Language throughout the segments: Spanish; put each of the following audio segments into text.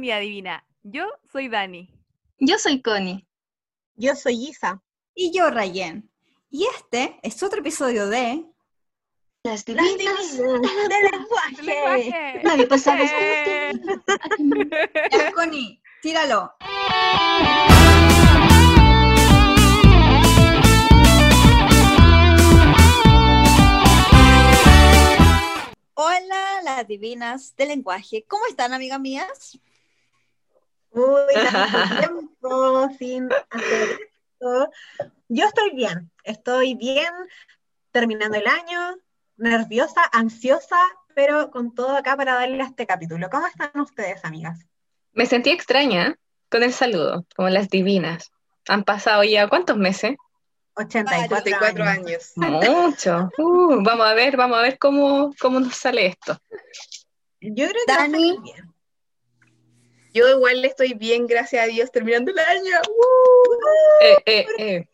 comunidad divina. Yo soy Dani. Yo soy Connie. Yo soy Isa. Y yo, Rayen. Y este es otro episodio de Las Las divinas divinas del lenguaje. Nadie pasaba Eh. Ya, Connie, tíralo. Hola, las divinas del lenguaje. ¿Cómo están, amigas mías? Uy, tanto tiempo sin hacer esto. Yo estoy bien, estoy bien, terminando el año, nerviosa, ansiosa, pero con todo acá para darle a este capítulo. ¿Cómo están ustedes, amigas? Me sentí extraña con el saludo, como las divinas. Han pasado ya cuántos meses? 84, 84 años. años. Mucho. Uh, vamos a ver, vamos a ver cómo, cómo nos sale esto. Yo creo que va a Dani. salir bien. Yo igual estoy bien, gracias a Dios, terminando el año. Eh, eh, eh.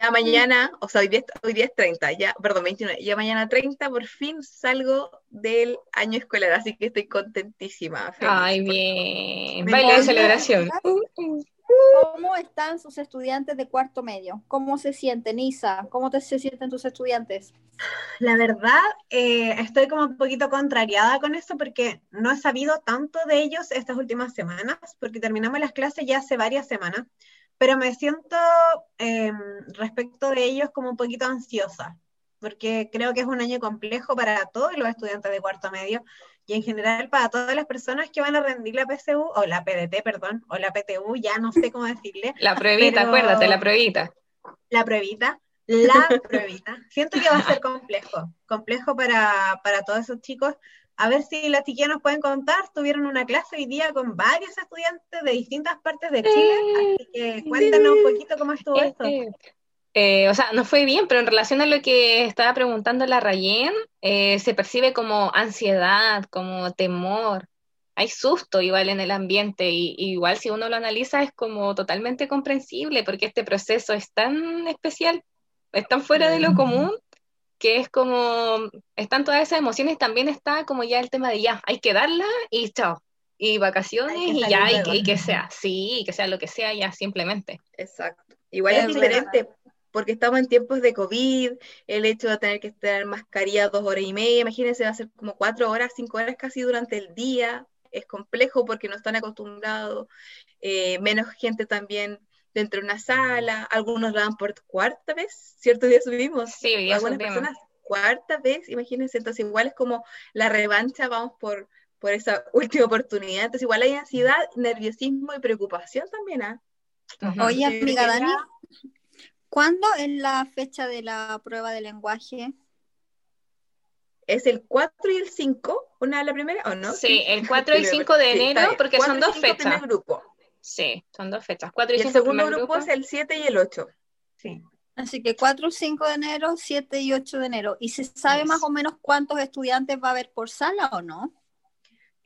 Ya mañana, o sea, hoy día, hoy día es 30, ya, perdón, 29, ya mañana 30 por fin salgo del año escolar, así que estoy contentísima. feliz. Ay, bien. Me Baile de celebración. ¿Cómo están sus estudiantes de cuarto medio? ¿Cómo se sienten, Isa? ¿Cómo te, se sienten tus estudiantes? La verdad, eh, estoy como un poquito contrariada con eso porque no he sabido tanto de ellos estas últimas semanas, porque terminamos las clases ya hace varias semanas, pero me siento eh, respecto de ellos como un poquito ansiosa, porque creo que es un año complejo para todos los estudiantes de cuarto medio y en general para todas las personas que van a rendir la PSU, o la PDT, perdón, o la PTU, ya no sé cómo decirle, La pruebita, acuérdate, la pruebita. la pruebita, la pruebita. Siento que va a ser complejo, complejo para, para todos esos chicos. A ver si las chiquillas nos pueden contar. Tuvieron una clase hoy día con varios estudiantes de distintas partes de Chile, así que cuéntanos un poquito cómo estuvo Eh, esto. Eh. O sea, no fue bien, pero en relación a lo que estaba preguntando la Rayen, eh, se percibe como ansiedad, como temor. Hay susto igual en el ambiente y, y igual si uno lo analiza es como totalmente comprensible porque este proceso es tan especial, es tan fuera de lo común que es como, están todas esas emociones, también está como ya el tema de ya, hay que darla y chao. Y vacaciones y ya, y que, y que sea, sí, que sea lo que sea ya simplemente. Exacto. Igual Es es diferente, porque estamos en tiempos de COVID, el hecho de tener que estar mascarilla dos horas y media, imagínense, va a ser como cuatro horas, cinco horas casi durante el día, es complejo porque no están acostumbrados, eh, menos gente también dentro de una sala, algunos lo dan por cuarta vez, cierto día subimos, Sí, hoy día algunas subimos. personas cuarta vez, imagínense, entonces igual es como la revancha, vamos por, por esa última oportunidad, entonces igual hay ansiedad, nerviosismo y preocupación también, ¿ah? Oye, amiga. Dani, ¿cuándo es la fecha de la prueba de lenguaje? ¿Es el 4 y el 5? ¿Una la primera o no? Sí, el 4 y el Sí, 5 de sí, enero, bien. porque 4 son y dos 5 primer fechas. grupo. Sí, son dos fechas. 4 y Y el 5 segundo grupo grupo. es el 7 y el 8. Sí. Así que 4, 5 de enero, 7 y 8 de enero. ¿Y se sabe Yes. más o menos cuántos estudiantes va a haber por sala o no?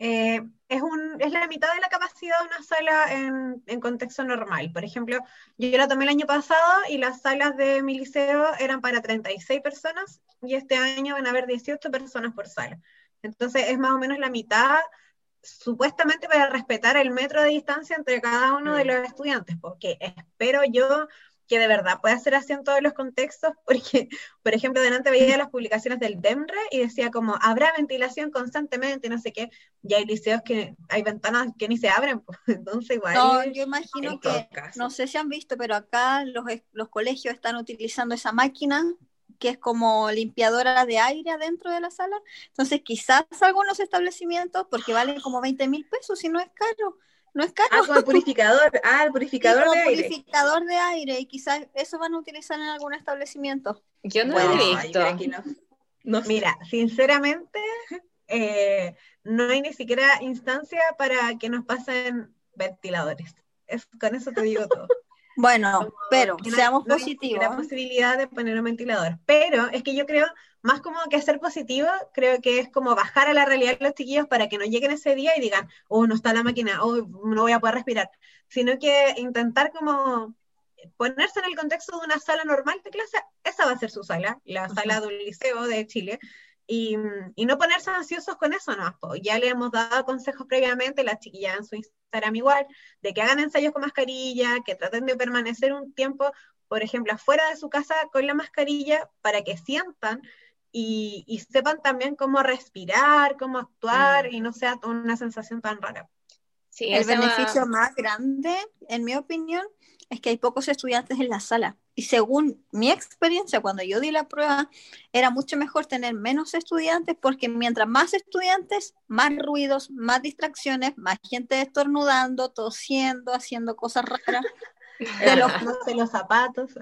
Eh, es, un, es la mitad de la capacidad de una sala en, en contexto normal. Por ejemplo, yo la tomé el año pasado y las salas de mi liceo eran para 36 personas y este año van a haber 18 personas por sala. Entonces es más o menos la mitad, supuestamente para respetar el metro de distancia entre cada uno de Mm. los estudiantes, porque espero yo que de verdad pueda ser así en todos los contextos, porque, por ejemplo, delante veía las publicaciones del DEMRE y decía como, habrá ventilación constantemente, no sé qué, y hay liceos que hay ventanas que ni se abren, pues, entonces igual... No, yo imagino que, no sé si han visto, pero acá los, los colegios están utilizando esa máquina que es como limpiadora de aire adentro de la sala. Entonces, quizás algunos establecimientos, porque valen como 20 mil pesos y no es caro, no es caro. Ah, como el purificador. Ah, el Sí, purificador como de aire. purificador de aire y quizás eso van a utilizar en algún establecimiento. Yo no Bueno, lo he visto. mira, aquí no. No sé. Mira, sinceramente, eh, no hay ni siquiera instancia para que nos pasen ventiladores. Es, con eso te digo todo. Bueno, pero seamos no positivos. posibilidad de poner un ventilador. Pero es que yo creo, más como que ser positivo, creo que es como bajar a la realidad de los chiquillos para que no lleguen ese día y digan, oh, no está la máquina, oh, no voy a poder respirar. Sino que intentar como ponerse en el contexto de una sala normal de clase, esa va a ser su sala, la sala de un liceo de Chile. Y, y no ponerse ansiosos con eso, no. Ya le hemos dado consejos previamente, las chiquillas en su Instagram igual, de que hagan ensayos con mascarilla, que traten de permanecer un tiempo, por ejemplo, afuera de su casa con la mascarilla para que sientan y, y sepan también cómo respirar, cómo actuar Mm. y no sea una sensación tan rara. Sí, El va- beneficio más grande, en mi opinión, es que hay pocos estudiantes en la sala. Y según mi experiencia, cuando yo di la prueba, era mucho mejor tener menos estudiantes porque mientras más estudiantes, más ruidos, más distracciones, más gente estornudando, tosiendo, haciendo cosas raras. De los, zapatos.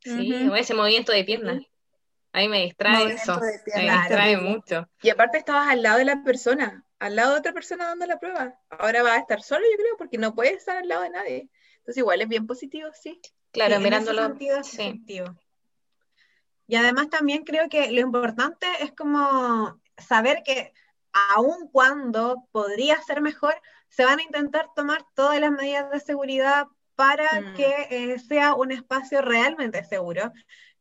Sí, Ujú. o ese movimiento de piernas. A mí me distrae eso. Me distrae mucho. Y aparte estabas al lado de la persona, al lado de otra persona dando la prueba. Ahora va a estar solo, yo creo, porque no puede estar al lado de nadie. Entonces igual es bien positivo, sí. Claro, Sí, en ese mirándolo. sentido es sí. efectivo. Y además también creo que lo importante es como saber que aun cuando podría ser mejor, se van a intentar tomar todas las medidas de seguridad para Mm. que eh, sea un espacio realmente seguro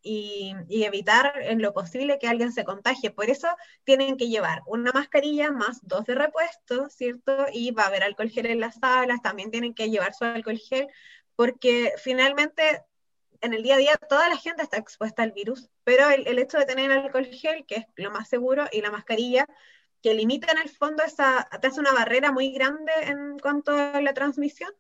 y, evitar en lo posible que alguien se contagie. Por eso tienen que llevar una mascarilla más dos de repuesto, ¿cierto? Y va a haber alcohol gel en las salas, también tienen que llevar su alcohol gel, porque finalmente en el día a día toda la gente está expuesta al virus, pero el, hecho de tener alcohol gel, que es lo más seguro, y la mascarilla, que limita en el fondo esa, hace una barrera muy grande en cuanto a la transmisión,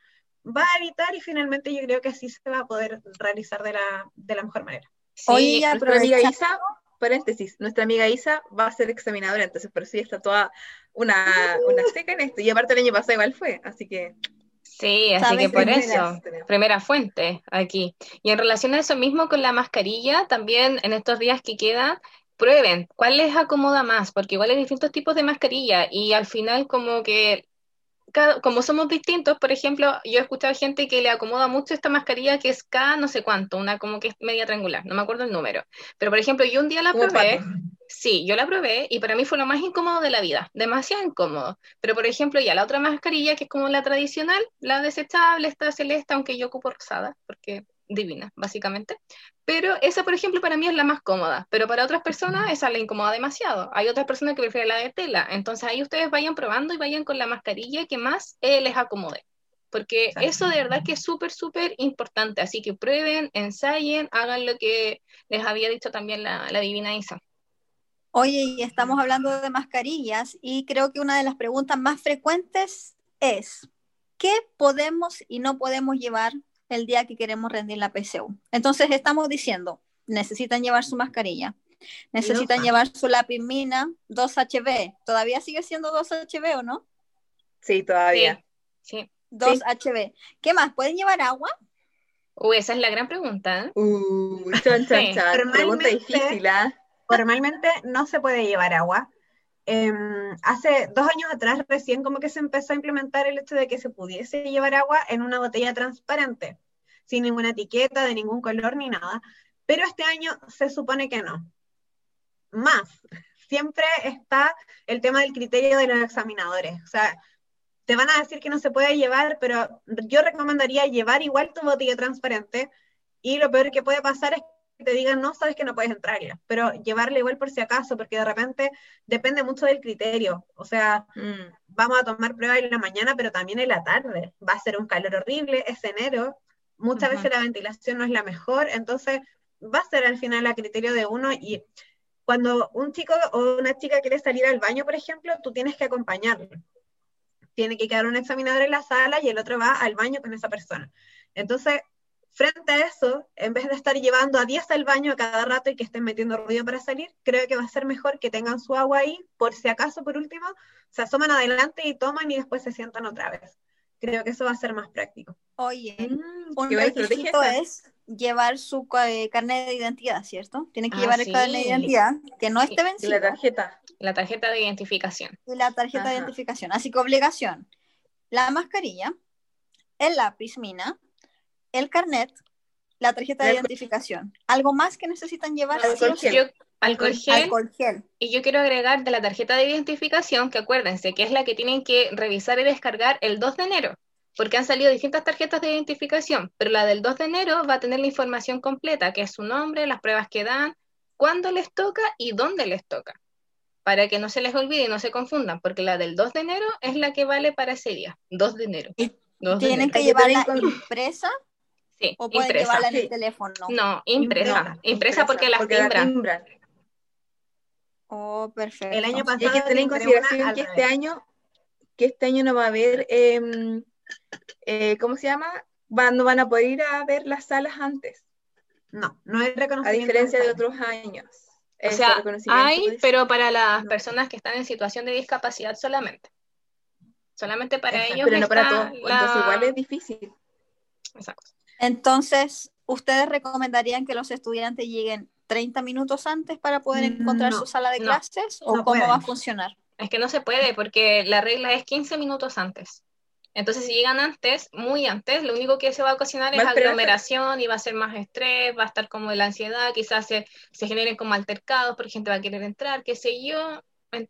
va a evitar y finalmente yo creo que así se va a poder realizar de la, de la mejor manera. Sí, ya Nuestra amiga Isa, paréntesis, nuestra amiga Isa va a ser examinadora, entonces por eso ya está toda una, una seca en esto. Y aparte el año pasado igual fue, así que Sí, así que por eso, primera fuente aquí. Y en relación a eso mismo con la mascarilla, también en estos días que quedan, prueben cuál les acomoda más, porque igual hay distintos tipos de mascarilla y al final como que cada- como somos distintos, por ejemplo, yo he escuchado gente que le acomoda mucho esta mascarilla que es K no sé cuánto, una como que es media triangular, no me acuerdo el número. Pero por ejemplo, yo un día la probé, sí, yo la probé y para mí fue lo más incómodo de la vida, demasiado incómodo. Pero por ejemplo, ya la otra mascarilla que es como la tradicional, la desechable, esta celeste, aunque yo ocupo rosada, porque divina, básicamente. Pero esa, por ejemplo, para mí es la más cómoda, pero para otras personas esa le incomoda demasiado. Hay otras personas que prefieren la de tela, entonces ahí ustedes vayan probando y vayan con la mascarilla que más eh, les acomode. Porque Exacto. eso de verdad que es súper, súper importante. Así que prueben, ensayen, hagan lo que les había dicho también la, la divina Isa. Oye, y estamos hablando de mascarillas y creo que una de las preguntas más frecuentes es, ¿qué podemos y no podemos llevar el día que queremos rendir la PSU? Entonces estamos diciendo, necesitan llevar su mascarilla, necesitan llevar su lápiz mina 2HB, ¿todavía sigue siendo 2HB o no? Sí, todavía. Sí. 2HB. ¿Qué más? ¿Pueden llevar agua? Uy, esa es la gran pregunta. ¿eh? Uh, chan, chan, Sí. chan. Pregunta Normalmente- difícil, ¿ah? Formalmente no se puede llevar agua. Em, hace dos años atrás recién como que se empezó a implementar el hecho de que se pudiese llevar agua en una botella transparente, sin ninguna etiqueta, de ningún color ni nada. Pero este año se supone que no. Más, siempre está el tema del criterio de los examinadores. O sea, te van a decir que no se puede llevar, pero yo recomendaría llevar igual tu botella transparente y lo peor que puede pasar es que te digan, no, sabes que no puedes entrarla, pero llevarla igual por si acaso, porque de repente depende mucho del criterio. O sea, Mm. vamos a tomar pruebas en la mañana, pero también en la tarde. Va a ser un calor horrible, es enero, muchas veces la ventilación no es la mejor, entonces va a ser al final a criterio de uno y cuando un chico o una chica quiere salir al baño, por ejemplo, tú tienes que acompañarlo. Tiene que quedar un examinador en la sala y el otro va al baño con esa persona. Entonces, frente a eso, en vez de estar llevando a 10 al baño a cada rato y que estén metiendo ruido para salir, creo que va a ser mejor que tengan su agua ahí, por si acaso, por último, se asoman adelante y toman y después se sientan otra vez. Creo que eso va a ser más práctico. Oye, Mm, un requisito es llevar su eh, carnet de identidad, ¿cierto? Tienen que Ah, llevar el carnet de identidad que no esté Y la vencido tarjeta. La tarjeta de identificación. y la tarjeta de identificación. Así que obligación, la mascarilla, el lápiz mina, el carnet, la tarjeta de identificación. ¿Algo más que necesitan llevar? sí. Yo, alcohol gel, Alcohol gel. y yo quiero agregar de la tarjeta de identificación, que acuérdense que es la que tienen que revisar y descargar el 2 de enero, porque han salido distintas tarjetas de identificación, pero la del 2 de enero va a tener la información completa, que es su nombre, las pruebas que dan, cuándo les toca y dónde les toca. para que no se les olvide y no se confundan, porque la del 2 de enero es la que vale para ese día, 2 de enero. Y 2 de ¿Tienen enero. que llevarla con- impresa Sí, o pueden impresa. llevarla en el teléfono? No, impresa. Impresa. Impresa porque las la timbran. Oh, perfecto. El año Y hay que tener en consideración que este año, que este año no va a haber, em, eh, ¿cómo se llama? Van, no van a poder ir a ver las salas antes, No, no hay a reconocimiento. diferencia de otros años. O sea, hay, pues, pero para las no. personas que están en situación de discapacidad solamente. Solamente para Exacto, ellos pero no para todos. la- Entonces igual es difícil. Exacto. Entonces, ¿ustedes recomendarían que los estudiantes lleguen 30 minutos antes para poder encontrar No, su sala de no, clases? ¿O no cómo va a funcionar? Es que no se puede porque la regla es 15 minutos antes. Entonces, si llegan antes, muy antes, lo único que se va a ocasionar es aglomeración y va a ser más estrés, va a estar como la ansiedad, quizás se, se generen como altercados porque gente va a querer entrar, qué sé yo.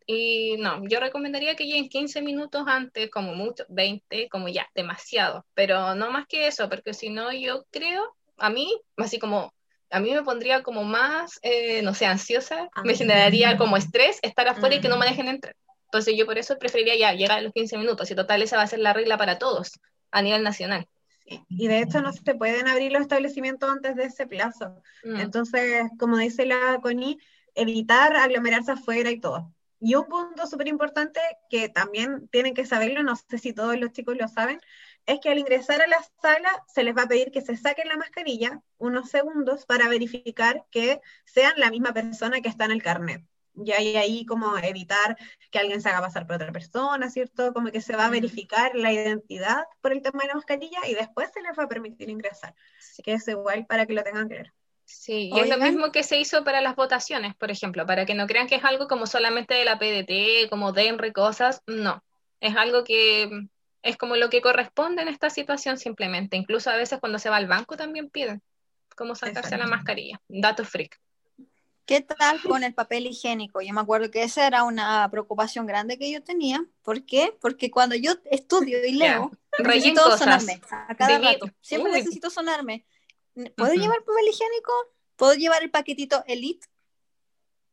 Y no, yo recomendaría que lleguen 15 minutos antes, como mucho, 20, como ya, demasiado. Pero no más que eso, porque si no, yo creo, a mí, así como, a mí me pondría como más, eh, no sé, ansiosa, me Ah. generaría como estrés estar afuera y que no me Mm. dejen entrar. Entonces yo por eso preferiría ya llegar a los 15 minutos y total esa va a ser la regla para todos a nivel nacional. Y de hecho no se pueden abrir los establecimientos antes de ese plazo. Mm. Entonces, como dice la Connie, evitar aglomerarse afuera y todo. Y un punto súper importante que también tienen que saberlo, no sé si todos los chicos lo saben, es que al ingresar a la sala se les va a pedir que se saquen la mascarilla unos segundos para verificar que sean la misma persona que está en el carnet. Y ahí, ahí como evitar que alguien se haga pasar por otra persona, ¿cierto? Como que se va a verificar la identidad por el tema de la mascarilla y después se les va a permitir ingresar. Que es igual para que lo tengan claro. Sí, y es lo mismo que se hizo para las votaciones, por ejemplo, para que no crean que es algo como solamente de la PDT, como DENRE, cosas, no, es algo que es como lo que corresponde en esta situación simplemente, incluso a veces cuando se va al banco también piden cómo sacarse la mascarilla, dato freak. ¿Qué tal con el papel higiénico? Yo me acuerdo que esa era una preocupación grande que yo tenía. ¿Por qué? Porque cuando yo estudio y leo, Rellén necesito cosas. sonarme a cada rato. Siempre Uy. necesito sonarme. ¿Puedo Ujú. llevar papel higiénico? ¿Puedo llevar el paquetito Elite?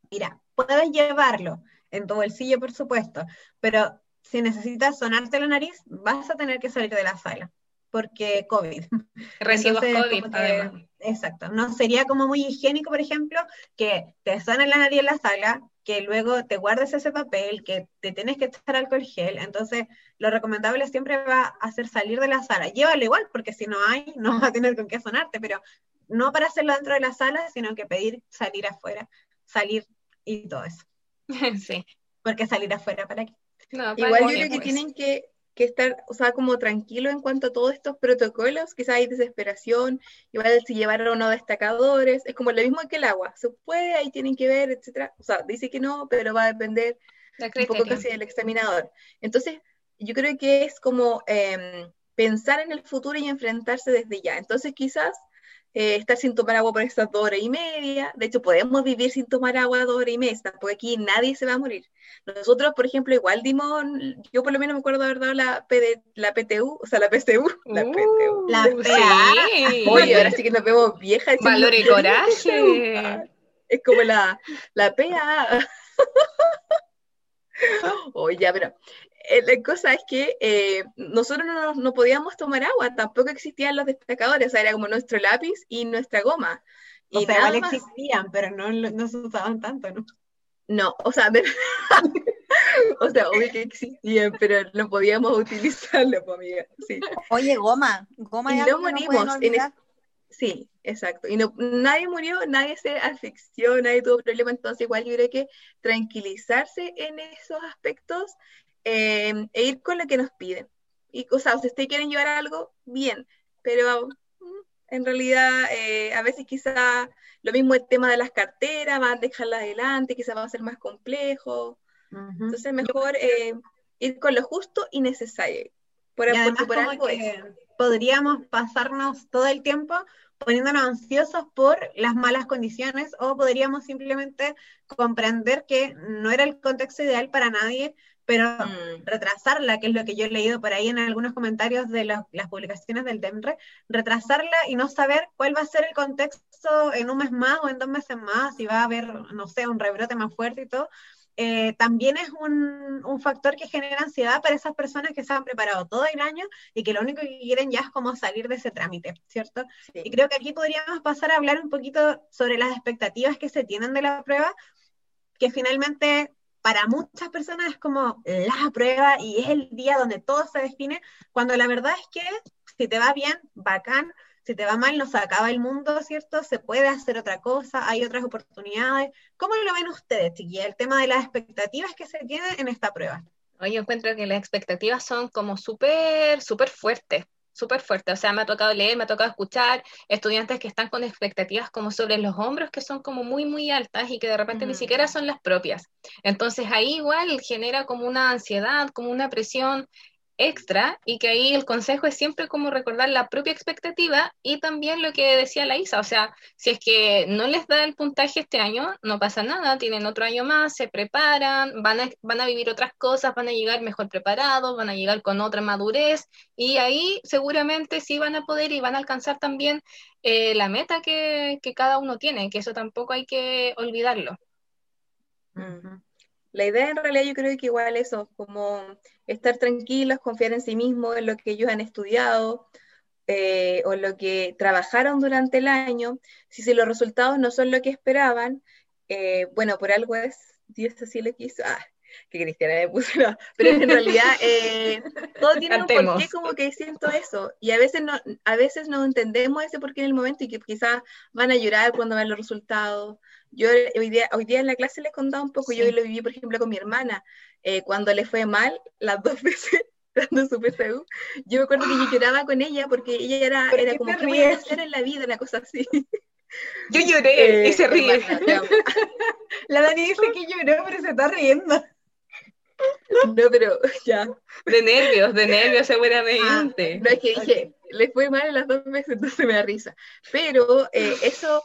Mira, puedes llevarlo en tu bolsillo, por supuesto, pero si necesitas sonarte la nariz, vas a tener que salir de la sala, porque COVID. Entonces, COVID, que- además. Exacto. No sería como muy higiénico, por ejemplo, que te suene la nariz en la sala, que luego te guardes ese papel, que te tienes que echar alcohol gel. Entonces, lo recomendable siempre va a ser salir de la sala. Llévalo igual, porque si no hay, no vas a tener con qué sonarte, pero no para hacerlo dentro de la sala, sino que pedir salir afuera, salir y todo eso. Sí. Porque salir afuera, ¿para qué? No, Igual yo creo que tienen que, que estar, o sea, como tranquilos en cuanto a todos estos protocolos, quizás hay desesperación, igual si llevaron o no destacadores, es como lo mismo que el agua, se puede, ahí tienen que ver, etcétera, o sea, dice que no, pero va a depender un poco casi del examinador. Entonces, yo creo que es como em, pensar en el futuro y enfrentarse desde ya. Entonces, quizás eh, estar sin tomar agua por estas dos horas y media. De hecho, podemos vivir sin tomar agua dos horas y media, porque aquí nadie se va a morir. Nosotros, por ejemplo, igual dimos, yo por lo menos me acuerdo de haber dado la, PD, la PTU, o sea, la PCU, la Uh, PTU. La sí. PA. Oye, ahora sí que nos vemos viejas. Valor y "Yo di coraje". Es como la, la PA. Oye, pero eh, la cosa es que eh, nosotros no, no podíamos tomar agua, tampoco existían los destacadores, o sea, era como nuestro lápiz y nuestra goma. O Y sea, nada igual más. existían, pero no, no se usaban tanto, ¿no? No, o sea, de- o sea, obvio que existían, pero no podíamos utilizarlo, pues, amiga. Sí, Oye, goma. Goma Y es no no morimos pueden en olvidar. sí, exacto. Y no, nadie murió, nadie se asfixió, nadie tuvo problema, entonces igual yo creo que tranquilizarse en esos aspectos eh, e ir con lo que nos piden. Y, o sea, si ustedes quieren llevar algo, bien, pero mm, en realidad eh, a veces quizá lo mismo el tema de las carteras, van a dejarlas adelante, quizás va a ser más complejo. Ujú. Entonces mejor eh, ir con lo justo y necesario. Por, Y porque además por algo es. podríamos pasarnos todo el tiempo poniéndonos ansiosos por las malas condiciones o podríamos simplemente comprender que no era el contexto ideal para nadie, pero Mm. retrasarla, que es lo que yo he leído por ahí en algunos comentarios de los- las publicaciones del DEMRE, retrasarla y no saber cuál va a ser el contexto en un mes más o en dos meses más, si va a haber, no sé, un rebrote más fuerte y todo. eh, también es un, un, factor que genera ansiedad para esas personas que se han preparado todo el año y que lo único que quieren ya es como salir de ese trámite, ¿cierto? Sí. Y creo que aquí podríamos pasar a hablar un poquito sobre las expectativas que se tienen de la prueba, que finalmente para muchas personas es como la prueba y es el día donde todo se define, cuando la verdad es que si te va bien, bacán, si te va mal, no se acaba el mundo, ¿cierto? Se puede hacer otra cosa, hay otras oportunidades. ¿Cómo lo ven ustedes, chiquilla, el tema de las expectativas que se tienen en esta prueba? Yo encuentro que las expectativas son como súper, súper fuertes súper fuerte. O sea, me ha tocado leer, me ha tocado escuchar estudiantes que están con expectativas como sobre los hombros que son como muy, muy altas y que de repente ni siquiera son las propias. Entonces ahí igual genera como una ansiedad, como una presión extra y que ahí el consejo es siempre como recordar la propia expectativa y también lo que decía la Isa, o sea, si es que no les da el puntaje este año, no pasa nada, tienen otro año más, se preparan, van a, van a vivir otras cosas, van a llegar mejor preparados, van a llegar con otra madurez y ahí seguramente sí van a poder y van a alcanzar también eh, la meta que, que, cada uno tiene, que eso tampoco hay que olvidarlo. La idea en realidad yo creo que igual eso, como estar tranquilos, confiar en sí mismos, en lo que ellos han estudiado eh, o lo que trabajaron durante el año. Si, si los resultados no son lo que esperaban, eh, bueno, por algo es, Dios así lo quiso. Ah, que Cristiana me puso, no, pero en realidad eh, todo tiene un porqué como que siento eso y a veces no a veces no entendemos ese porqué en el momento y que quizás van a llorar cuando ven los resultados yo hoy día, hoy día en la clase les contaba un poco, sí. yo lo viví por ejemplo con mi hermana, eh, cuando le fue mal las dos veces dando su PSU, yo me acuerdo que yo lloraba con ella porque ella era, era como, ¿qué voy a hacer en la vida? Una cosa así. Yo lloré eh, y se ríe. Hermana, la Dani dice que lloró, pero se está riendo. No, pero ya. De nervios, de nervios seguramente. Ah, no, es que dije, okay. le fue mal las dos veces, entonces me da risa. Pero eh, eso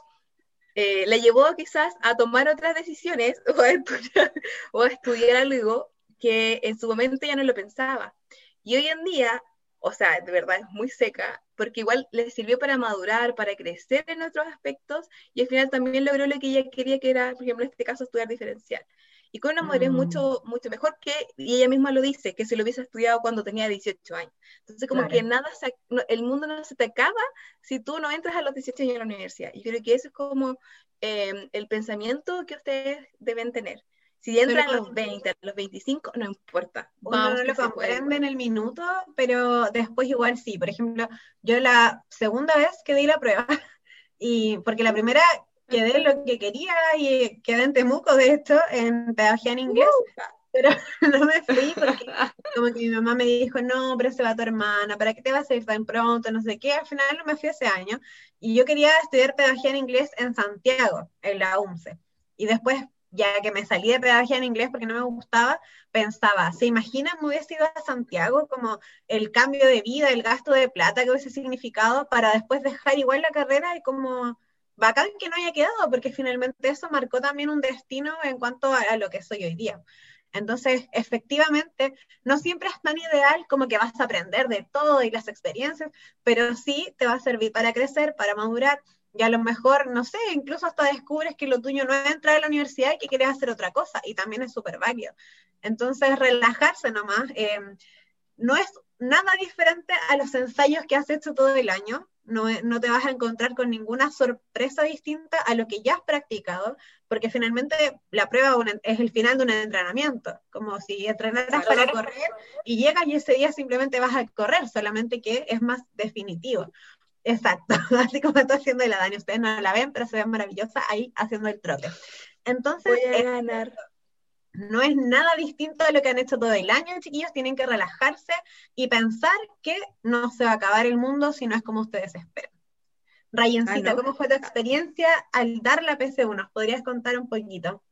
eh, le llevó quizás a tomar otras decisiones o a, estudiar, algo que en su momento ya no lo pensaba. Y hoy en día, o sea, de verdad es muy seca, porque igual le sirvió para madurar, para crecer en otros aspectos, y al final también logró lo que ella quería, que era, por ejemplo, en este caso, estudiar diferencial. Y con una madurez mm. mucho, mucho mejor que, y ella misma lo dice, que se lo hubiese estudiado cuando tenía 18 años. Entonces, como claro. que nada, se, no, el mundo no se te acaba si tú no entras a los 18 años a la universidad. Y creo que eso es como eh, el pensamiento que ustedes deben tener. Si entran a los 20, a los 25, no importa. Uno no lo comprende en el minuto, pero después igual sí. Por ejemplo, yo la segunda vez que di la prueba, y porque la primera quedé lo que quería y quedé en Temuco, de hecho, en pedagogía en inglés, pero no me fui porque como que mi mamá me dijo, no, pero se va tu hermana, ¿para qué te vas a ir tan pronto? No sé qué, al final no me fui ese año, y yo quería estudiar pedagogía en inglés en Santiago, en la UMCE, y después ya que me salí de pedagogía en inglés porque no me gustaba, pensaba, ¿se imaginan me hubiese ido a Santiago como el cambio de vida, el gasto de plata que hubiese significado para después dejar igual la carrera y como bacán que no haya quedado, porque finalmente eso marcó también un destino en cuanto a, lo que soy hoy día. Entonces, efectivamente, no siempre es tan ideal como que vas a aprender de todo y las experiencias, pero sí te va a servir para crecer, para madurar, y a lo mejor, no sé, incluso hasta descubres que lo tuyo no es entrar a la universidad y que quieres hacer otra cosa, y también es súper válido. Entonces, relajarse nomás, eh, no es nada diferente a los ensayos que has hecho todo el año, no, no, te vas a encontrar con ninguna sorpresa distinta a lo que ya has practicado, porque finalmente la prueba es el final de un entrenamiento, como si entrenaras para correr y llegas y ese día simplemente vas a correr, solamente que es más definitivo. Exacto, así como está haciendo la Dani, ustedes no la ven, pero se ve maravillosa ahí haciendo el trote. Entonces, Voy a ganar no es nada distinto de lo que han hecho todo el año, chiquillos, tienen que relajarse y pensar que no se va a acabar el mundo si no es como ustedes esperan. Rayencita, ah, no. ¿cómo fue tu experiencia al dar la PC1? ¿Nos podrías contar un poquito?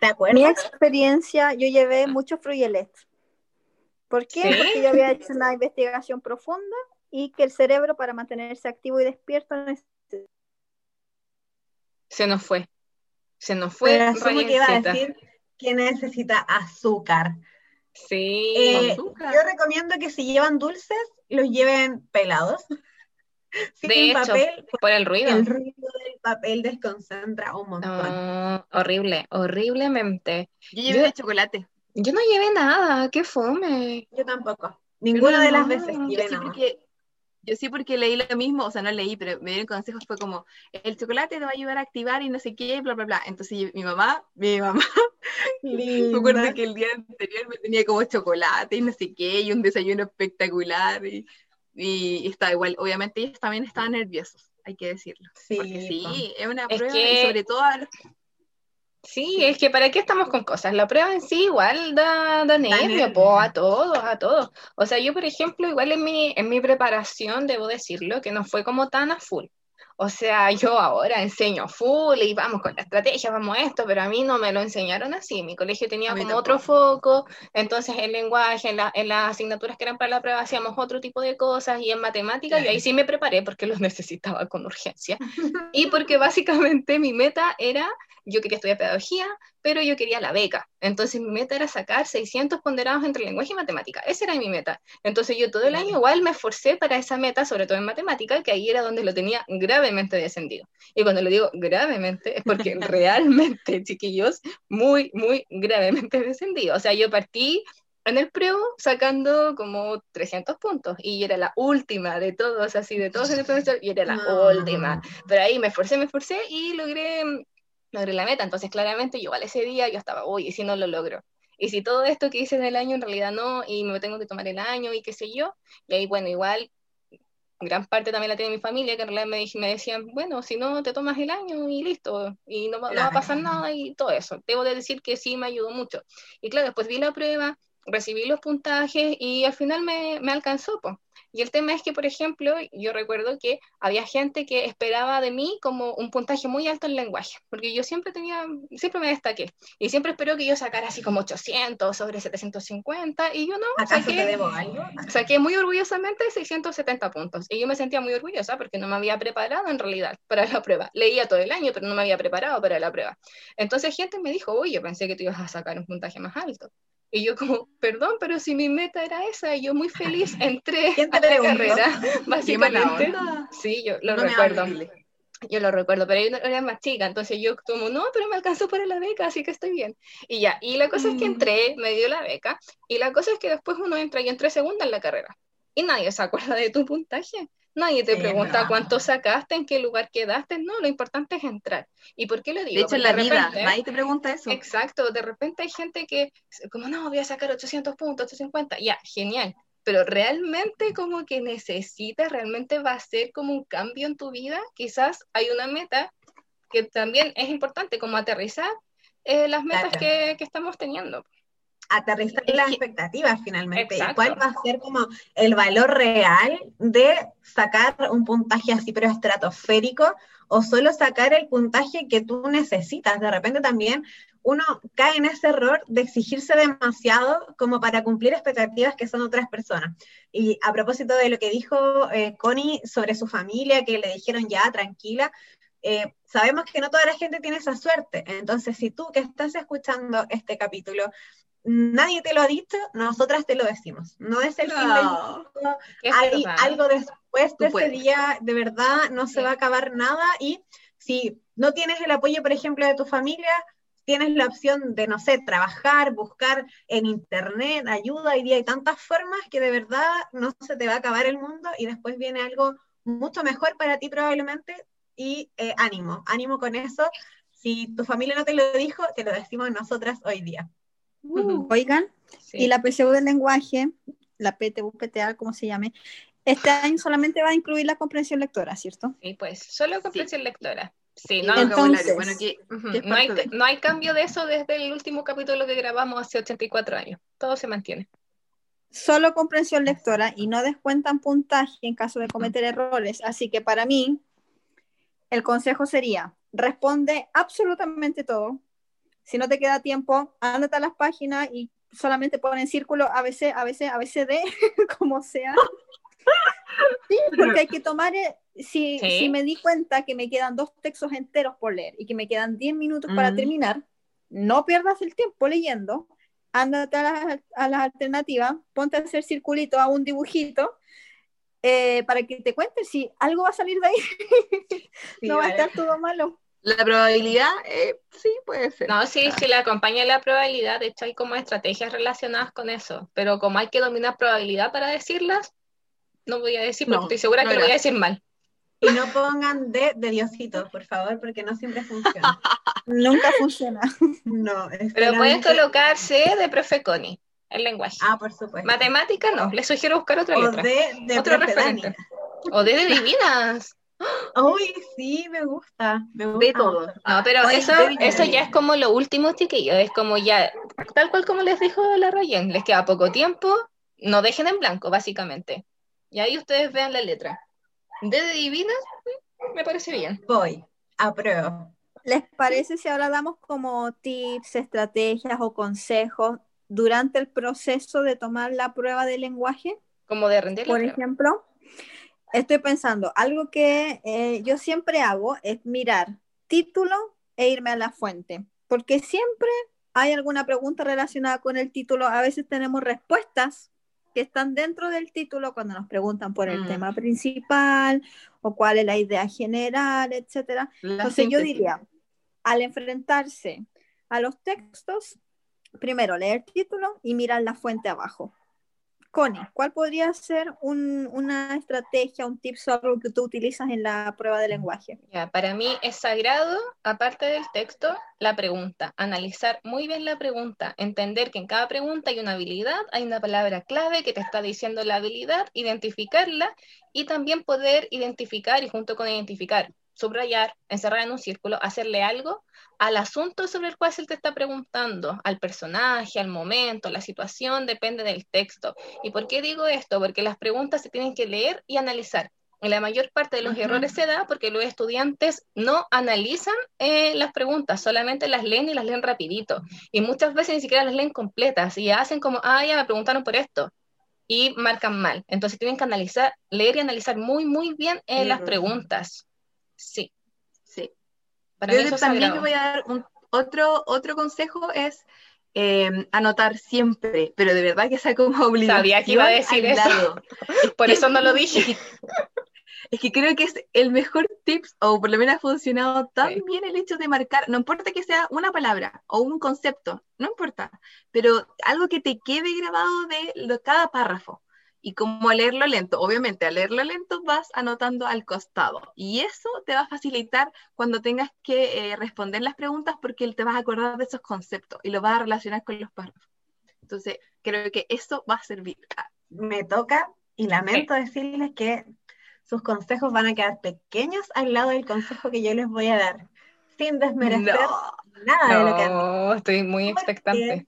¿Te acuerdas? Mi experiencia, yo llevé mucho fruyelet. ¿Por qué? ¿Sí? Porque yo había hecho una investigación profunda y que el cerebro para mantenerse activo y despierto se nos fue. Se nos fue. Pero asumo que iba a decir que necesita azúcar. Sí. Eh, azúcar. Yo recomiendo que si llevan dulces, los lleven pelados. Sin De hecho, papel, por el ruido. el ruido del papel desconcentra un montón. No, horrible, horriblemente. Yo llevé Yo- de chocolate. Yo no llevé nada, qué fome. Yo tampoco. Ninguna de las no, veces llevé nada. porque, yo sí porque leí lo mismo, o sea, no leí, pero me dieron consejos, fue como, el chocolate te va a ayudar a activar y no sé qué, bla, bla, bla. Entonces yo- mi mamá, mi mamá, me acuerdo que el día anterior me tenía como chocolate y no sé qué, y un desayuno espectacular, y, y estaba igual, obviamente ellos también estaban nerviosos, hay que decirlo. Sí, Porque sí, es una Es prueba, que- y sobre todo a los Sí, es que para qué estamos con cosas. La prueba en sí igual da, da nervio, po, a todos, a todos. O sea, yo, por ejemplo, igual en mi, en mi preparación, debo decirlo, que no fue como tan a full. O sea, yo ahora enseño full y vamos con la estrategia, vamos a esto, pero a mí no me lo enseñaron así. Mi colegio tenía como otro foco, entonces el lenguaje, en, la- en las asignaturas que eran para la prueba hacíamos otro tipo de cosas y en matemáticas yo ahí sí me preparé porque los necesitaba con urgencia. Y porque básicamente mi meta era, yo quería estudiar pedagogía, pero yo quería la beca. Entonces mi meta era sacar 600 ponderados entre lenguaje y matemática. Esa era mi meta. Entonces yo todo el año igual me esforcé para esa meta, sobre todo en matemática, que ahí era donde lo tenía gravemente descendido. Y cuando lo digo gravemente es porque realmente, chiquillos, muy, muy gravemente descendido. O sea, yo partí en el preo sacando como 300 puntos y yo era la última de todos, así de todos en el profesor, y era la No. última. Pero ahí me esforcé, me esforcé y logré, logré la meta. Entonces, claramente, yo igual ese día yo estaba, uy, ¿y si no lo logro? Y si todo esto que hice en el año en realidad no, y me tengo que tomar el año y qué sé yo, y ahí, bueno, igual, gran parte también la tiene mi familia, que en realidad me, me decían, bueno, si no te tomas el año y listo, y no, va- no va a pasar nada y todo eso. Debo de decir que sí me ayudó mucho. Y claro, después vi la prueba, recibí los puntajes y al final me, me alcanzó, po. Y el tema es que, por ejemplo, yo recuerdo que había gente que esperaba de mí como un puntaje muy alto en lenguaje, porque yo siempre tenía, siempre me destaqué, y siempre esperó que yo sacara así como 800 sobre 750, y yo no, ¿Acaso te saqué, debo algo? saqué muy orgullosamente 670 puntos, y yo me sentía muy orgullosa porque no me había preparado en realidad para la prueba. Leía todo el año, pero no me había preparado para la prueba. Entonces gente me dijo, oye, pensé que tú ibas a sacar un puntaje más alto. Y yo como, perdón, pero si mi meta era esa, y yo muy feliz entré ¿Quién te a la carrera, básicamente. Sí, yo lo No recuerdo. Yo lo recuerdo, pero yo no- era más chica, entonces yo como, no, pero me alcanzó para la beca, así que estoy bien. Y ya, y la cosa es que Mm. entré, me dio la beca, y la cosa es que después uno entra y entré segunda en la carrera. Y nadie se acuerda de tu puntaje. Nadie te Sí, pregunta no. cuánto sacaste, en qué lugar quedaste. No, lo importante es entrar. ¿Y por qué lo digo? De hecho, en la de vida, repente- nadie te pregunta eso. Exacto, de repente hay gente que, como no, voy a sacar 800 puntos, 850, ya, genial, pero realmente como que necesitas, realmente va a ser como un cambio en tu vida, quizás hay una meta que también es importante, como aterrizar eh, las metas Claro. que, que estamos teniendo. Aterrizar las expectativas finalmente. ¿Y Exacto. cuál va a ser como el valor real de sacar un puntaje así pero estratosférico o solo sacar el puntaje que tú necesitas? De repente también uno cae en ese error de exigirse demasiado como para cumplir expectativas que son otras personas. Y a propósito de lo que dijo eh, Connie sobre su familia, que le dijeron ya, tranquila, eh, sabemos que no toda la gente tiene esa suerte. Entonces, si tú que estás escuchando este capítulo, nadie te lo ha dicho, nosotras te lo decimos. No es el fin del No. mundo, hay algo después Tú de ese puedes. día, de verdad, no se va a acabar nada y si no tienes el apoyo, por ejemplo, de tu familia, tienes la opción de, no sé, trabajar, buscar en internet ayuda, hoy día hay tantas formas que de verdad no se te va a acabar el mundo y después viene algo mucho mejor para ti probablemente y eh, ánimo, ánimo con eso. Si tu familia no te lo dijo, te lo decimos nosotras hoy día. Uh, Oigan, Sí. y la PSU del lenguaje, la PTU, PTA, como se llame, este año solamente va a incluir la comprensión lectora, ¿cierto? Sí, pues, solo comprensión lectora. Sí, no. Entonces- bueno, no, hay, de- no hay cambio de eso desde el último capítulo que grabamos hace 84 años. Todo se mantiene. Solo comprensión lectora y no descuentan puntaje en caso de cometer errores. Así que para mí, el consejo sería, responde absolutamente todo. Si no te queda tiempo, ándate a las páginas y solamente pon en círculo ABC, ABC, ABCD, como sea. Sí, porque hay que tomar, eh, si, Sí. si me di cuenta que me quedan dos textos enteros por leer y que me quedan 10 minutos para Mm. terminar, no pierdas el tiempo leyendo, ándate a las, a las alternativas, ponte a hacer circulito a un dibujito, eh, para que te cuentes si algo va a salir de ahí. Sí, no va a estar todo malo. La probabilidad, eh, sí, puede ser. No, sí, Ah. sí le acompaña la probabilidad, de hecho hay como estrategias relacionadas con eso, pero como hay que dominar probabilidad para decirlas, no voy a decir porque No, estoy segura no que lo voy a decir mal. Y no pongan de, de Diosito, por favor, porque no siempre funciona. Nunca funciona. No, Pero puedes solamente- colocarse de profe Connie, el lenguaje. Ah, por supuesto. Matemática no, les sugiero buscar otra O letra. de, de Otro profe Dani. referente. O de, de divinas. Uy, sí, me gusta. Me gusta De todo. No, pero Oye, eso, eso ya es como lo último, chiquillos. Es como ya, tal cual como les dijo la Rayen, les queda poco tiempo, no dejen en blanco, básicamente. Y ahí ustedes vean la letra. D de divinas, me parece bien. Voy, apruebo. ¿Les parece si ahora damos como tips, estrategias o consejos durante el proceso de tomar la prueba de lenguaje? Como de rendir la Por prueba. ejemplo, estoy pensando, algo que eh, yo siempre hago es mirar título e irme a la fuente, porque siempre hay alguna pregunta relacionada con el título. A veces tenemos respuestas que están dentro del título cuando nos preguntan por el Mm. tema principal o cuál es la idea general, etcétera. Entonces yo diría, al enfrentarse a los textos, primero leer título y mirar la fuente abajo. Connie, ¿cuál podría ser un- una estrategia, un tip o algo que tú utilizas en la prueba de lenguaje? Para mí es sagrado, aparte del texto, la pregunta. Analizar muy bien la pregunta. Entender que en cada pregunta hay una habilidad, hay una palabra clave que te está diciendo la habilidad, identificarla y también poder identificar y junto con identificar, subrayar, encerrar en un círculo, hacerle algo al asunto sobre el cual se te está preguntando, al personaje, al momento, la situación, depende del texto. ¿Y por qué digo esto? Porque las preguntas se tienen que leer y analizar. Y la mayor parte de los errores se da porque los estudiantes no analizan eh, las preguntas, solamente las leen y las leen rapidito. Y muchas veces ni siquiera las leen completas y hacen como, ah, ya me preguntaron por esto. Y marcan mal. Entonces tienen que analizar, leer y analizar muy, muy bien eh, las preguntas. Sí, Sí. para Yo también voy a dar un, otro, otro consejo es eh, anotar siempre, pero de verdad que sea como obligación. Sabía que iba a decir eso. Por eso no lo dije. Es que creo que es el mejor tips, o por lo menos ha funcionado tan Sí. bien el hecho de marcar, no importa que sea una palabra o un concepto, no importa, pero algo que te quede grabado de lo- cada párrafo. Y como leerlo lento, obviamente al leerlo lento vas anotando al costado. Y eso te va a facilitar cuando tengas que eh, responder las preguntas porque te vas a acordar de esos conceptos y lo vas a relacionar con los párrafos. Entonces, creo que eso va a servir. Ah, Me toca y lamento decirles que sus consejos van a quedar pequeños al lado del consejo que yo les voy a dar, sin desmerecer No. nada de lo que han No, estoy muy expectante.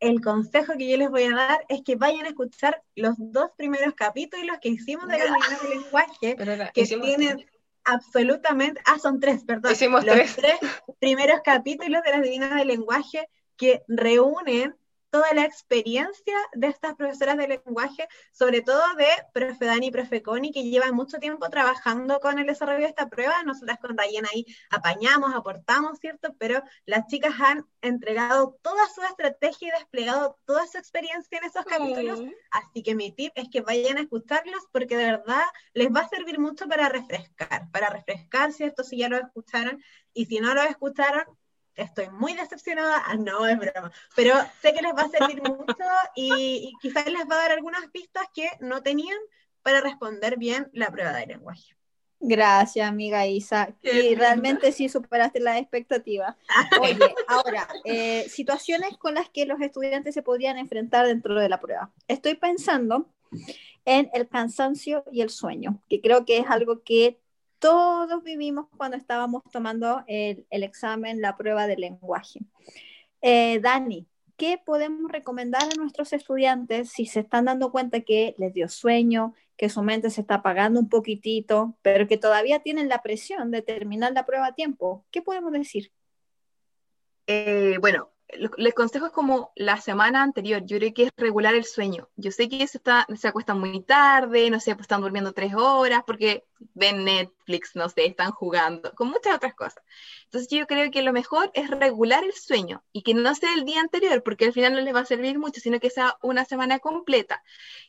El consejo que yo les voy a dar es que vayan a escuchar los dos primeros capítulos que hicimos de Divina del lenguaje, la- que tienen absolutamente, ah, son tres, perdón, Hicimos los tres. primeros capítulos de las Divinas del lenguaje que reúnen toda la experiencia de estas profesoras de lenguaje, sobre todo de profe Dani y profe Connie, que llevan mucho tiempo trabajando con el desarrollo de esta prueba. Nosotras con Dayen ahí apañamos, aportamos, ¿cierto? Pero las chicas han entregado toda su estrategia y desplegado toda su experiencia en esos capítulos. Así que mi tip es que vayan a escucharlos porque de verdad les va a servir mucho para refrescar, para refrescar, ¿cierto? Si ya lo escucharon y si no lo escucharon, estoy muy decepcionada, ah, no es broma, pero sé que les va a servir mucho y, y quizás les va a dar algunas pistas que no tenían para responder bien la prueba de lenguaje. Gracias, amiga Isa. Qué Y realmente sí superaste las expectativas. Oye, ahora, eh, situaciones con las que los estudiantes se podrían enfrentar dentro de la prueba. Estoy pensando en el cansancio y el sueño, que creo que es algo que todos vivimos cuando estábamos tomando el, examen, la prueba de lenguaje. Eh, Dani, ¿qué podemos recomendar a nuestros estudiantes si se están dando cuenta que les dio sueño, que su mente se está apagando un poquitito, pero que todavía tienen la presión de terminar la prueba a tiempo? ¿Qué podemos decir? Eh, bueno, les consejo es como la semana anterior, yo creo que es regular el sueño. Yo sé que se, está, se acuestan muy tarde, no sé, pues están durmiendo tres horas, porque ven Netflix, no sé, están jugando, con muchas otras cosas. Entonces yo creo que lo mejor es regular el sueño y que no sea el día anterior, porque al final no les va a servir mucho, sino que sea una semana completa.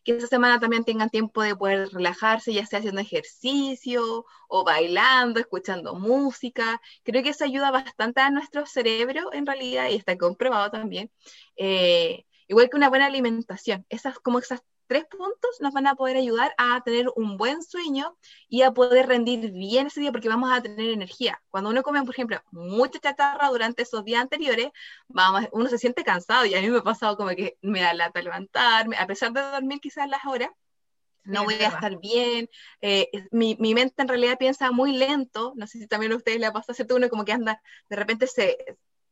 Que esa semana también tengan tiempo de poder relajarse, ya sea haciendo ejercicio o bailando, escuchando música. Creo que eso ayuda bastante a nuestro cerebro en realidad y está comprobado también. Eh, igual que una buena alimentación. Esas, como esas tres puntos nos van a poder ayudar a tener un buen sueño y a poder rendir bien ese día porque vamos a tener energía. Cuando uno come, por ejemplo, mucha chatarra durante esos días anteriores, vamos, uno se siente cansado y a mí me ha pasado como que me da lata levantarme, a pesar de dormir quizás las horas, no voy a estar bien, eh, mi, mi, mente en realidad piensa muy lento, no sé si también a ustedes les pasa, ¿cierto? Uno como que anda, de repente se,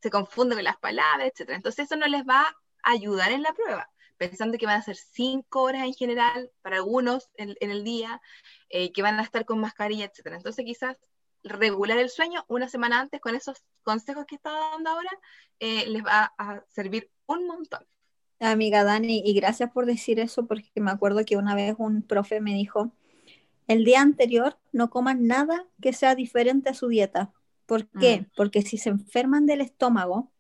se confunde con las palabras, etc. Entonces eso no les va a ayudar en la prueba pensando que van a ser cinco horas en general para algunos en, el día, eh, que van a estar con mascarilla, etc. Entonces quizás regular el sueño una semana antes con esos consejos que estaba dando ahora eh, les va a servir un montón. Amiga Dani, y gracias por decir eso porque me acuerdo que una vez un profe me dijo, el día anterior no coman nada que sea diferente a su dieta. ¿Por qué? Mm. Porque si se enferman del estómago,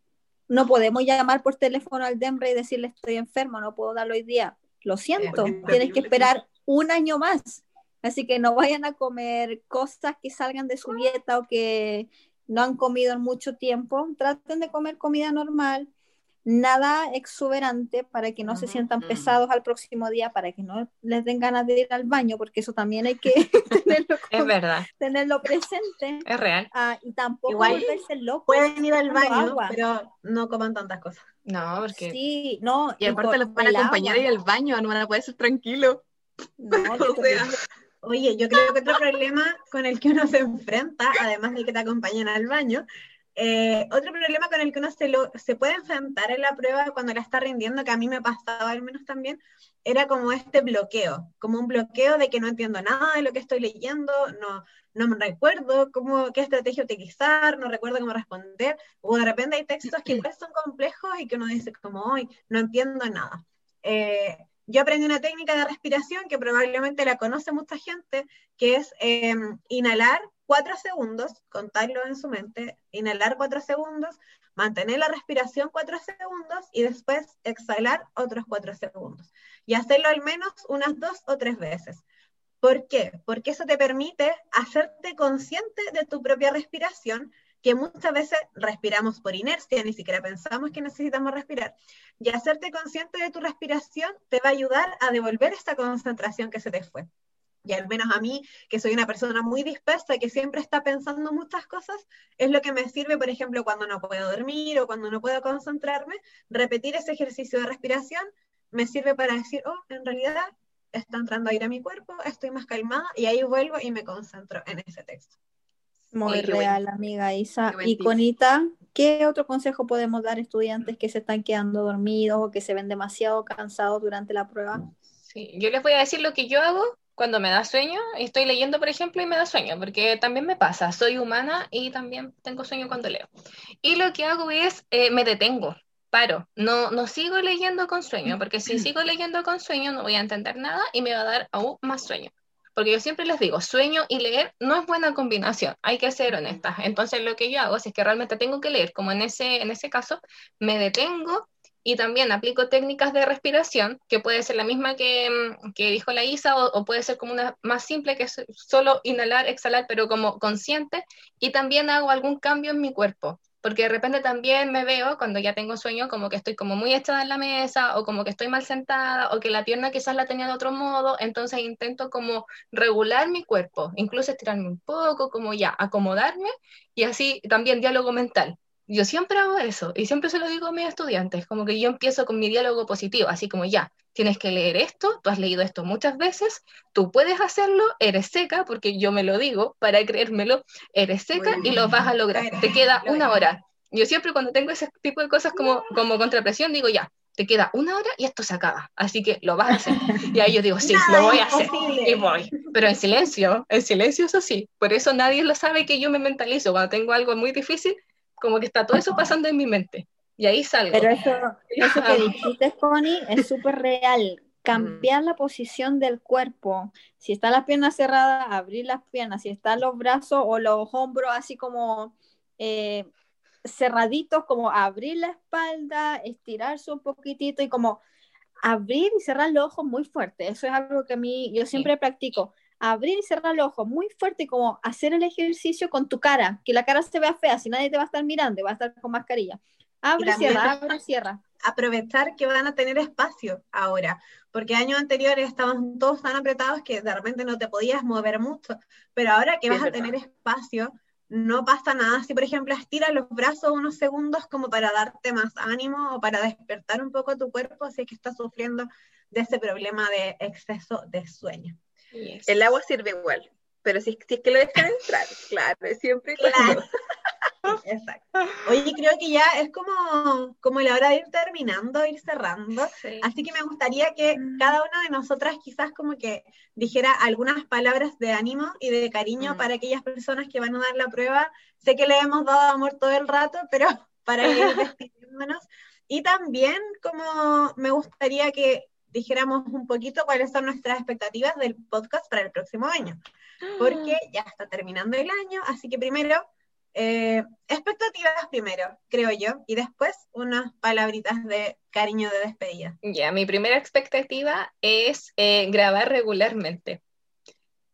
no podemos llamar por teléfono al DEMRE y decirle estoy enfermo, no puedo darlo hoy día. Lo siento, tienes que esperar un año más. Así que no vayan a comer cosas que salgan de su dieta o que no han comido en mucho tiempo. Traten de comer comida normal, nada exuberante para que no se sientan pesados al próximo día, para que no les den ganas de ir al baño, porque eso también hay que tenerlo, es verdad. tenerlo presente. Es real. Ah, y tampoco volverse locos. Pueden ir al baño, pero no coman tantas cosas. No, porque... Sí, no. Y, aparte los van a acompañar a ir al baño, no van a poder ser tranquilos. No, Oye, yo creo que otro problema con el que uno se enfrenta, además de que te acompañen al baño, eh, otro problema con el que uno se, lo, se puede enfrentar en la prueba cuando la está rindiendo, que a mí me pasaba al menos también, era como este bloqueo, como un bloqueo de que no entiendo nada de lo que estoy leyendo, no, no me recuerdo cómo, qué estrategia utilizar, no recuerdo cómo responder, o de repente hay textos que igual son complejos y que uno dice como hoy, no entiendo nada. Eh, yo aprendí una técnica de respiración que probablemente la conoce mucha gente, que es em, inhalar cuatro segundos, contarlo en su mente, inhalar cuatro segundos, mantener la respiración cuatro segundos y después exhalar otros cuatro segundos. Y hacerlo al menos unas dos o tres veces. ¿Por qué? Porque eso te permite hacerte consciente de tu propia respiración que muchas veces respiramos por inercia, ni siquiera pensamos que necesitamos respirar. Y hacerte consciente de tu respiración te va a ayudar a devolver esa concentración que se te fue. Y al menos a mí, que soy una persona muy dispersa y que siempre está pensando muchas cosas, es lo que me sirve, por ejemplo, cuando no puedo dormir o cuando no puedo concentrarme, repetir ese ejercicio de respiración me sirve para decir, oh, en realidad está entrando aire a mi cuerpo, estoy más calmada y ahí vuelvo y me concentro en ese texto. Muy real, amiga Isa. Y Conita, ¿qué otro consejo podemos dar a estudiantes que se están quedando dormidos o que se ven demasiado cansados durante la prueba? Sí, yo les voy a decir lo que yo hago cuando me da sueño. Estoy leyendo, por ejemplo, y me da sueño, porque también me pasa. Soy humana y también tengo sueño cuando leo. Y lo que hago es, eh, me detengo, paro. No, no sigo leyendo con sueño, porque si sigo leyendo con sueño no voy a entender nada y me va a dar aún más sueño porque yo siempre les digo, sueño y leer no es buena combinación, hay que ser honestas. Entonces lo que yo hago, si es que realmente tengo que leer, como en ese, en ese caso, me detengo y también aplico técnicas de respiración, que puede ser la misma que, mm, que dijo la Isa, o, puede ser como una más simple, que es solo inhalar, exhalar, pero como consciente, y también hago algún cambio en mi cuerpo porque de repente también me veo cuando ya tengo sueño como que estoy como muy echada en la mesa o como que estoy mal sentada o que la pierna quizás la tenía de otro modo, entonces intento como regular mi cuerpo, incluso estirarme un poco, como ya acomodarme y así también diálogo mental. Yo siempre hago eso y siempre se lo digo a mis estudiantes, como que yo empiezo con mi diálogo positivo, así como ya, tienes que leer esto, tú has leído esto muchas veces, tú puedes hacerlo, eres seca, porque yo me lo digo para creérmelo, eres seca y lo vas a lograr. Te queda una hora. Yo siempre cuando tengo ese tipo de cosas como, como contrapresión digo ya, te queda una hora y esto se acaba, así que lo vas a hacer. Y ahí yo digo, sí, lo voy a hacer. Y voy. Pero en silencio, en silencio eso sí. Por eso nadie lo sabe que yo me mentalizo. Cuando tengo algo muy difícil, como que está todo eso pasando en mi mente. Y ahí salgo. Pero eso, eso que dijiste, Connie, es súper real. cambiar la posición del cuerpo. Si están las piernas cerradas, abrir las piernas. Si están los brazos o los hombros así como eh, cerraditos, como abrir la espalda, estirarse un poquitito y como abrir y cerrar los ojos muy fuerte. Eso es algo que a mí yo siempre practico. Abrir y cerrar los ojos muy fuerte y como hacer el ejercicio con tu cara, que la cara se vea fea, si nadie te va a estar mirando, va a estar con mascarilla. Abre, también- cierra, abre, cierra. aprovechar que van a tener espacio ahora, porque años anteriores estaban todos tan apretados que de repente no te podías mover mucho, pero ahora que Sí, vas a tener espacio, no pasa nada. Si por ejemplo estiras los brazos unos segundos como para darte más ánimo o para despertar un poco tu cuerpo si es que estás sufriendo de ese problema de exceso de sueño. El agua sirve igual, pero si, si es que lo dejan entrar, claro, siempre Claro. Exacto. Oye, creo que ya es como, como la hora de ir terminando, ir cerrando. Sí. Así que me gustaría que cada una de nosotras quizás como que dijera algunas palabras de ánimo y de cariño Mm. para aquellas personas que van a dar la prueba. Sé que le hemos dado amor todo el rato, pero para ir despidiéndonos. Y también como me gustaría que dijéramos un poquito cuáles son nuestras expectativas del podcast para el próximo año, porque ya está terminando el año, así que primero, eh, expectativas primero, creo yo, y después unas palabritas de cariño de despedida. Ya, mi primera expectativa es eh, grabar regularmente.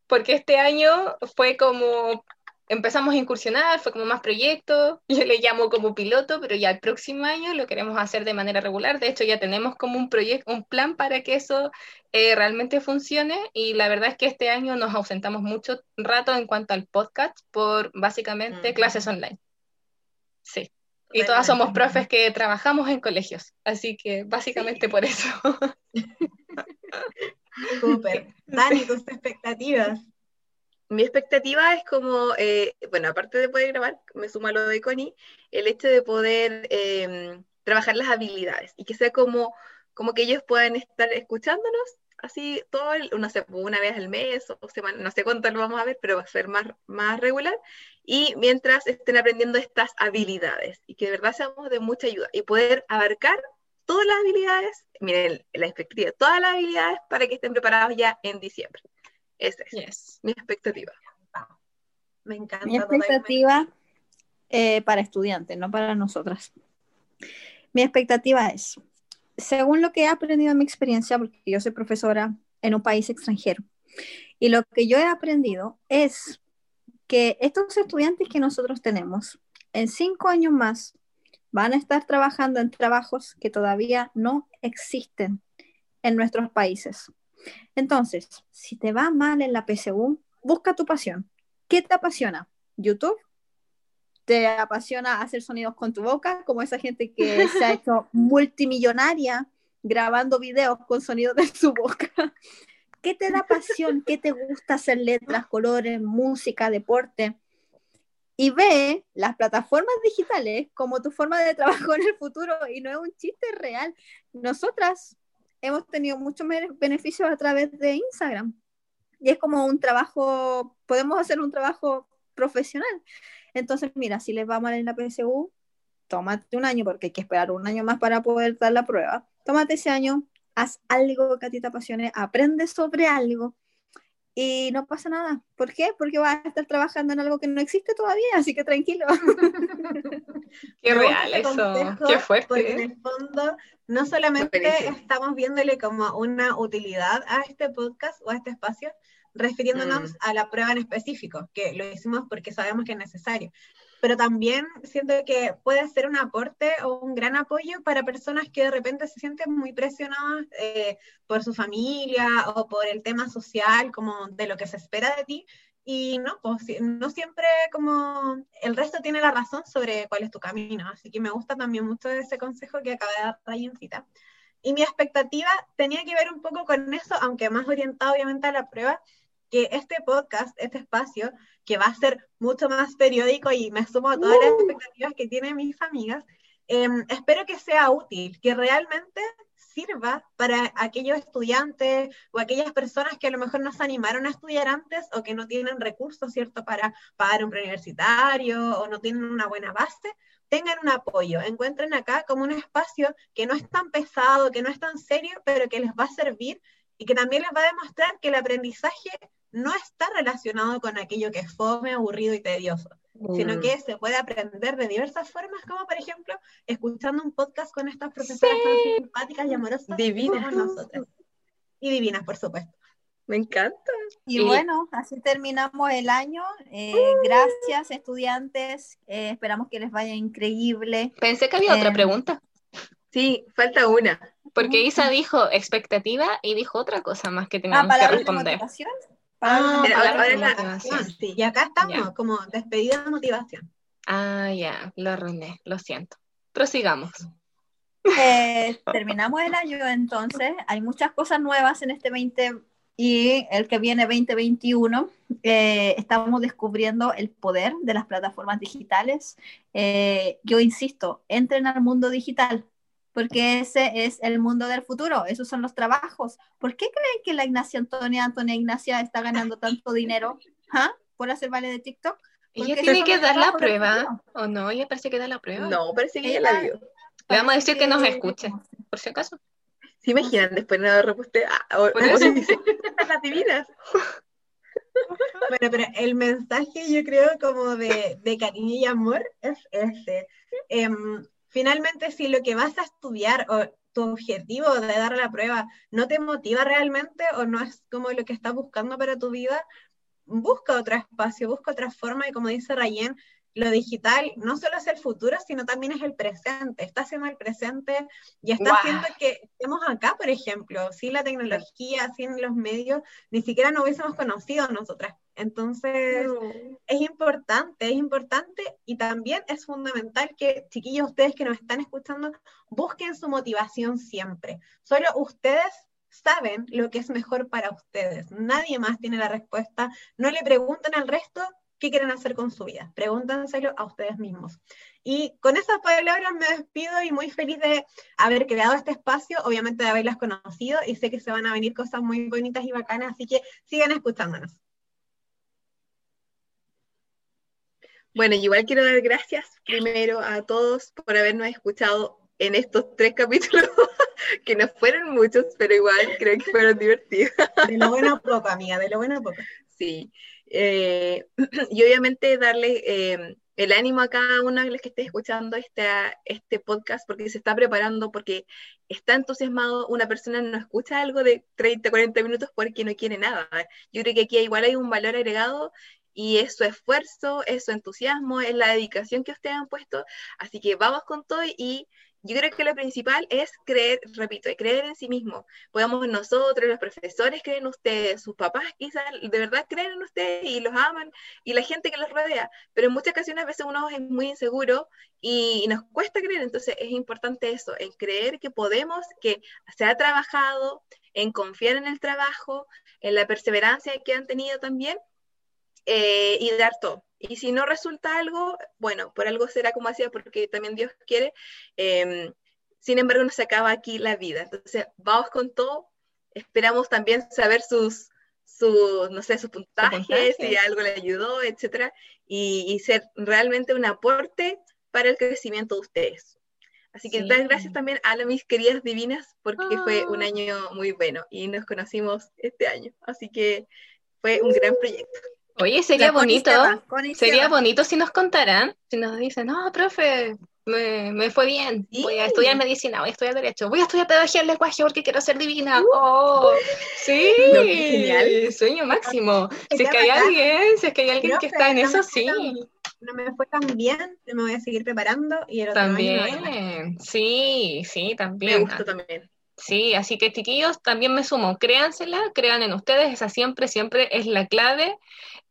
Porque este año fue como, empezamos a incursionar, fue como más proyectos, yo le llamo como piloto, pero ya el próximo año lo queremos hacer de manera regular. De hecho, ya tenemos como un proyecto, un plan para que eso eh, realmente funcione. Y la verdad es que este año nos ausentamos mucho rato en cuanto al podcast por básicamente Mm. clases online. Sí. Y todas somos profes que trabajamos en colegios, así que básicamente por eso. Súper. Dani, tus expectativas. Mi expectativa es como, eh, bueno, aparte de poder grabar, me sumo a lo de Connie, el hecho de poder eh, trabajar las habilidades y que sea como, como que ellos puedan estar escuchándonos así todo, el, no sé, una vez al mes o semana, no sé cuánto lo vamos a ver, pero va a ser más, más regular. Y mientras estén aprendiendo estas habilidades y que de verdad seamos de mucha ayuda y poder abarcar todas las habilidades, miren la expectativa, todas las habilidades para que estén preparados ya en diciembre. Esa es Yes. mi expectativa. Me encanta. Mi expectativa eh, para estudiantes, no para nosotras. Mi expectativa es, según lo que he aprendido en mi experiencia, porque yo soy profesora en un país extranjero, y lo que yo he aprendido es que estos estudiantes que nosotros tenemos, en cinco años más, van a estar trabajando en trabajos que todavía no existen en nuestros países. Entonces, si te va mal en la PSU, busca tu pasión. ¿Qué te apasiona? ¿YouTube? ¿Te apasiona hacer sonidos con tu boca? Como esa gente que se ha hecho multimillonaria grabando videos con sonidos de su boca. ¿Qué te da pasión? ¿Qué te gusta hacer letras, colores, música, deporte? Y ve las plataformas digitales como tu forma de trabajo en el futuro y no es un chiste real. Nosotras hemos tenido muchos beneficios a través de Instagram y es como un trabajo, podemos hacer un trabajo profesional. Entonces, mira, si les va mal en la PSU, tómate un año, porque hay que esperar un año más para poder dar la prueba. Tómate ese año, haz algo que a ti te apasione, aprende sobre algo y no pasa nada. ¿Por qué? Porque vas a estar trabajando en algo que no existe todavía, así que tranquilo. Qué real eso, qué fuerte. Porque en el fondo no solamente Buenísimo. estamos viéndole como una utilidad a este podcast o a este espacio, refiriéndonos Mm. a la prueba en específico, que lo hicimos porque sabemos que es necesario, pero también siento que puede ser un aporte o un gran apoyo para personas que de repente se sienten muy presionadas eh, por su familia o por el tema social, como de lo que se espera de ti, y no, pues no siempre como el resto tiene la razón sobre cuál es tu camino. Así que me gusta también mucho ese consejo que acaba de dar Rayencita. Y mi expectativa tenía que ver un poco con eso, aunque más orientado obviamente a la prueba, que este podcast, este espacio, que va a ser mucho más periódico y me sumo a todas las expectativas que tienen mis amigas, em, espero que sea útil, que realmente sirva para aquellos estudiantes o aquellas personas que a lo mejor no se animaron a estudiar antes o que no tienen recursos, ¿cierto?, para pagar un preuniversitario o no tienen una buena base, tengan un apoyo, encuentren acá como un espacio que no es tan pesado, que no es tan serio, pero que les va a servir y que también les va a demostrar que el aprendizaje no está relacionado con aquello que es fome, aburrido y tedioso, sino Mm. que se puede aprender de diversas formas, como por ejemplo escuchando un podcast con estas profesoras tan simpáticas y amorosas Divinas. como nosotras. Y divinas, por supuesto. Me encanta. Y Y- bueno, así terminamos el año. Eh, gracias, estudiantes. Eh, esperamos que les vaya increíble. Pensé que había otra Eh, pregunta, Sí, falta una. porque Isa dijo expectativa y dijo otra cosa más que Ah, teníamos que palabras de responder. motivación. Palabras de Ah, Pero ahora de la- motivación. sí. Y acá estamos, Ya. como despedida de motivación. Ah, ya, lo arruiné, lo siento. Prosigamos. Eh, terminamos el año entonces. Hay muchas cosas nuevas en este 20 y el que viene 2021. Eh, estamos descubriendo el poder de las plataformas digitales. Eh, yo insisto, entren al mundo digital porque ese es el mundo del futuro, esos son los trabajos. ¿Por qué creen que la Ignacia Antonia, Antonia Ignacia está ganando tanto dinero ¿Ah? por hacer vale de TikTok? Ella Porque tiene que dar la prueba. ¿o no? Ella parece que da la prueba. No, parece que ella la vio. Le vamos a decir que nos escuche, por si acaso. ¿Se imaginan después no reposte? Ah, o- Por o eso. dice, las divinas. Bueno, pero el mensaje yo creo como de, de cariño y amor es ese. Em, finalmente, si lo que vas a estudiar o tu objetivo de dar la prueba no te motiva realmente o no es como lo que estás buscando para tu vida, busca otro espacio, busca otra forma y como dice Rayen, lo digital no solo es el futuro, sino también es el presente. Está haciendo el presente y está haciendo que estemos acá, por ejemplo. Sin la tecnología, sin los medios, ni siquiera nos hubiésemos conocido nosotras. Entonces, es importante, es importante y también es fundamental que, chiquillos, ustedes que nos están escuchando, busquen su motivación siempre. Solo ustedes saben lo que es mejor para ustedes. Nadie más tiene la respuesta. No le pregunten al resto qué quieren hacer con su vida. Pregúntenselo a ustedes mismos. Y con esas palabras me despido y muy feliz de haber creado este espacio, obviamente de haberlas conocido y sé que se van a venir cosas muy bonitas y bacanas, así que sigan escuchándonos. Bueno, igual quiero dar gracias primero a todos por habernos escuchado en estos tres capítulos, que no fueron muchos, pero igual creo que fueron divertidos. De lo bueno a poco, amiga, de lo bueno a poco. Sí. Eh, y obviamente darle eh, el ánimo a cada uno de los que esté escuchando este, este podcast, porque se está preparando, porque está entusiasmado. Una persona no escucha algo de 30, 40 minutos porque no quiere nada. Yo creo que aquí igual hay un valor agregado y es su esfuerzo, es su entusiasmo, es la dedicación que ustedes han puesto. Así que vamos con todo y yo creo que lo principal es creer, repito, creer en sí mismo. Podemos nosotros, los profesores, creen en ustedes, sus papás quizás de verdad creen en ustedes y los aman, y la gente que los rodea, pero en muchas ocasiones a veces uno es muy inseguro y, y nos cuesta creer, entonces es importante eso, en creer que podemos, que se ha trabajado, en confiar en el trabajo, en la perseverancia que han tenido también, eh, y dar todo. Y si no resulta algo, bueno, por algo será como hacía, porque también Dios quiere. Eh, sin embargo, no se acaba aquí la vida. Entonces, vamos con todo. Esperamos también saber sus, sus no sé, sus puntajes, puntaje. si algo le ayudó, etcétera, y, y ser realmente un aporte para el crecimiento de ustedes. Así que Sí. dar gracias también a mis queridas divinas, porque fue un Ah. año muy bueno y nos conocimos este año. Así que fue un gran proyecto. Oye, sería bonito, sería bonito si nos contaran, si nos dicen, no, profe, me, me fue bien, Sí. voy a estudiar medicina, voy a estudiar derecho, voy a estudiar pedagogía del lenguaje porque quiero ser divina. Oh, sí, No, genial. sueño máximo. Si es que hay alguien, si es que hay alguien que está en eso, me sí. tan- No me fue tan bien, me voy a seguir preparando y el otro año me. También, sí, sí, Me también. gustó también. Sí, así que chiquillos, también me sumo, créansela, crean en ustedes, esa siempre, siempre es la clave.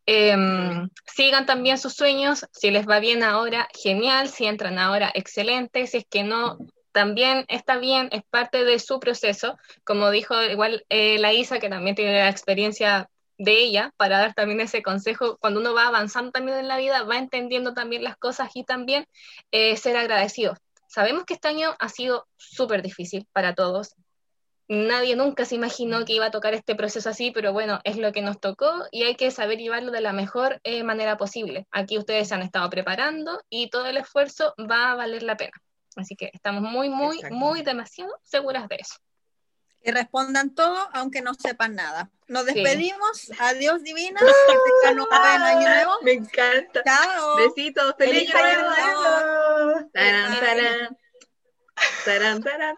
Em, sigan también sus sueños, si les va bien ahora, genial, si entran ahora, excelente, si es que no, también está bien, es parte de su proceso, como dijo igual eh, la Isa, que también tiene la experiencia de ella, para dar también ese consejo, cuando uno va avanzando también en la vida, va entendiendo también las cosas y también eh, ser agradecido. Sabemos que este año ha sido súper difícil para todos, Nadie nunca se imaginó que iba a tocar este proceso así, pero bueno, es lo que nos tocó y hay que saber llevarlo de la mejor eh, manera posible. Aquí ustedes se han estado preparando y todo el esfuerzo va a valer la pena. Así que estamos muy, muy, muy demasiado seguras de eso. Que respondan todo, aunque no sepan nada. Nos Sí. despedimos. Adiós, divina. Que tengan un buen año nuevo. Me encanta. Chao. Besitos, feliz ¡Feliz año nuevo! Tarán, tarán. Tarán, tarán.